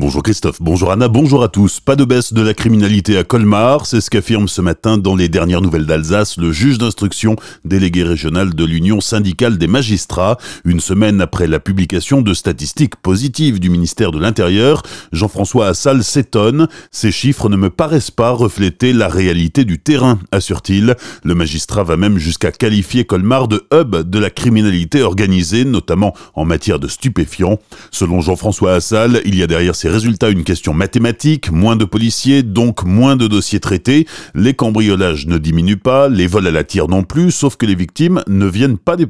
Bonjour Christophe, bonjour Anna, bonjour à tous. Pas de baisse de la criminalité à Colmar, c'est ce qu'affirme ce matin dans les dernières nouvelles d'Alsace le juge d'instruction délégué régional de l'Union syndicale des magistrats. Une semaine après la publication de statistiques positives du ministère de l'Intérieur, Jean-François Assal s'étonne. Ces chiffres ne me paraissent pas refléter la réalité du terrain, assure-t-il. Le magistrat va même jusqu'à qualifier Colmar de hub de la criminalité organisée, notamment en matière de stupéfiants. Selon Jean-François Assal, il y a derrière ces résultat une question mathématique, moins de policiers, donc moins de dossiers traités, les cambriolages ne diminuent pas, les vols à la tire non plus, sauf que les victimes ne viennent pas des...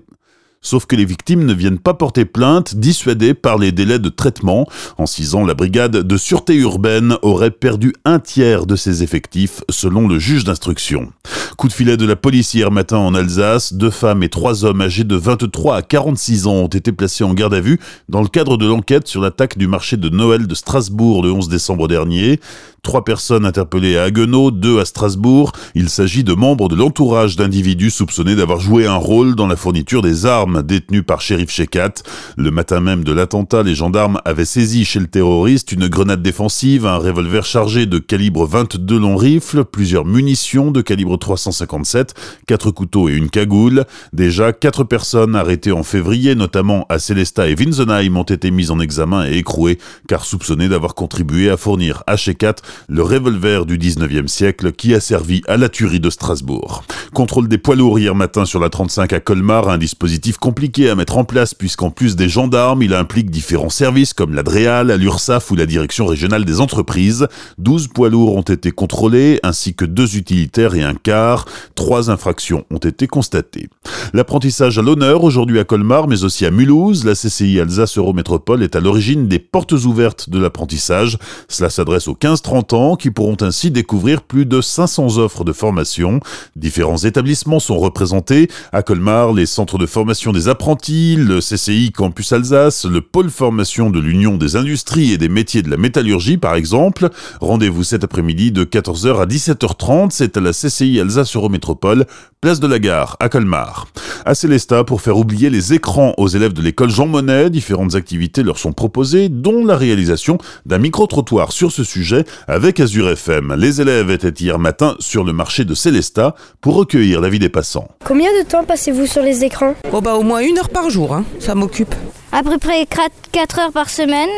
Sauf que les victimes ne viennent pas porter plainte, dissuadées par les délais de traitement. En six ans, la brigade de sûreté urbaine aurait perdu un tiers de ses effectifs, selon le juge d'instruction. Coup de filet de la police hier matin en Alsace, deux femmes et trois hommes âgés de 23 à 46 ans ont été placés en garde à vue dans le cadre de l'enquête sur l'attaque du marché de Noël de Strasbourg le 11 décembre dernier. Trois personnes interpellées à Haguenau, deux à Strasbourg. Il s'agit de membres de l'entourage d'individus soupçonnés d'avoir joué un rôle dans la fourniture des armes détenues par Shérif Shekat. Le matin même de l'attentat, les gendarmes avaient saisi chez le terroriste une grenade défensive, un revolver chargé de calibre 22 long rifle, plusieurs munitions de calibre 357, quatre couteaux et une cagoule. Déjà, quatre personnes arrêtées en février, notamment à Célesta et Winsenheim, ont été mises en examen et écrouées, car soupçonnées d'avoir contribué à fournir à Shekat le revolver du 19e siècle qui a servi à la tuerie de Strasbourg. Contrôle des poids lourds hier matin sur la 35 à Colmar, un dispositif compliqué à mettre en place puisqu'en plus des gendarmes, il implique différents services comme l'Adréal, l'URSAF ou la Direction régionale des entreprises. 12 poids lourds ont été contrôlés ainsi que deux utilitaires et un car. Trois infractions ont été constatées. L'apprentissage à l'honneur aujourd'hui à Colmar mais aussi à Mulhouse. La CCI Alsace Eurométropole est à l'origine des portes ouvertes de l'apprentissage. Cela s'adresse aux 15-30 ans qui pourront ainsi découvrir plus de 500 offres de formation. Différents établissements sont représentés. À Colmar, les centres de formation des apprentis, le CCI Campus Alsace, le pôle formation de l'Union des industries et des métiers de la métallurgie par exemple. Rendez-vous cet après-midi de 14h à 17h30. C'est à la CCI Alsace Eurométropole, place de la gare à Colmar. À Célesta, pour faire oublier les écrans aux élèves de l'école Jean Monnet, différentes activités leur sont proposées, dont la réalisation d'un micro-trottoir sur ce sujet avec Azure FM. Les élèves étaient hier matin sur le marché de Célesta pour recueillir l'avis des passants. Combien de temps passez-vous sur les écrans? Oh bah au moins une heure par jour, hein. ça m'occupe. À peu près 4 heures par semaine,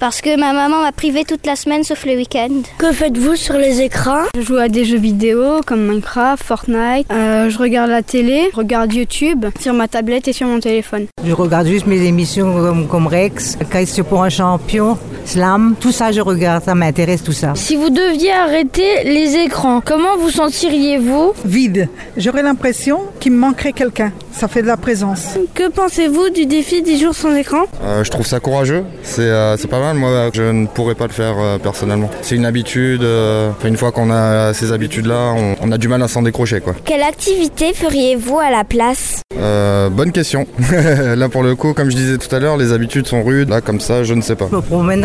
parce que ma maman m'a privé toute la semaine sauf le week-end. Que faites-vous sur les écrans? Je joue à des jeux vidéo comme Minecraft, Fortnite, euh, je regarde la télé, je regarde YouTube sur ma tablette et sur mon téléphone. Je regarde juste mes émissions comme, comme Rex, Question pour un champion, Slam, tout ça je regarde, ça m'intéresse tout ça. Si vous deviez arrêter les écrans, comment vous sentiriez-vous Vide. J'aurais l'impression qu'il me manquerait quelqu'un. Ça fait de la présence. Que pensez-vous du défi 10 jours sans écran euh, Je trouve ça courageux. Euh, c'est pas mal. Moi, je ne pourrais pas le faire euh, personnellement. C'est une habitude. euh, une fois qu'on a ces habitudes-là, on, on a du mal à s'en décrocher. Quoi. Quelle activité feriez-vous à la place Euh, bonne question. Là, pour le coup, comme je disais tout à l'heure, les habitudes sont rudes. Là, comme ça, je ne sais pas. Je me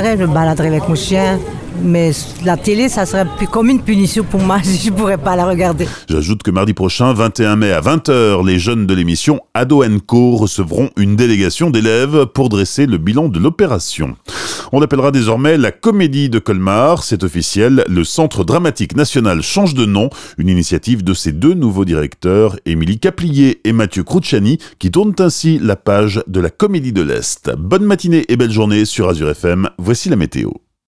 après, je me baladais avec mon chien. Mais la télé, ça serait comme une punition pour moi je pourrais pas la regarder. J'ajoute que mardi prochain, 21 mai à 20h, les jeunes de l'émission Ado Co recevront une délégation d'élèves pour dresser le bilan de l'opération. On appellera désormais la Comédie de Colmar, c'est officiel, le Centre dramatique national change de nom, une initiative de ses deux nouveaux directeurs, Émilie Caplier et Mathieu Cruciani, qui tournent ainsi la page de la Comédie de l'Est. Bonne matinée et belle journée sur Azure FM, voici la météo.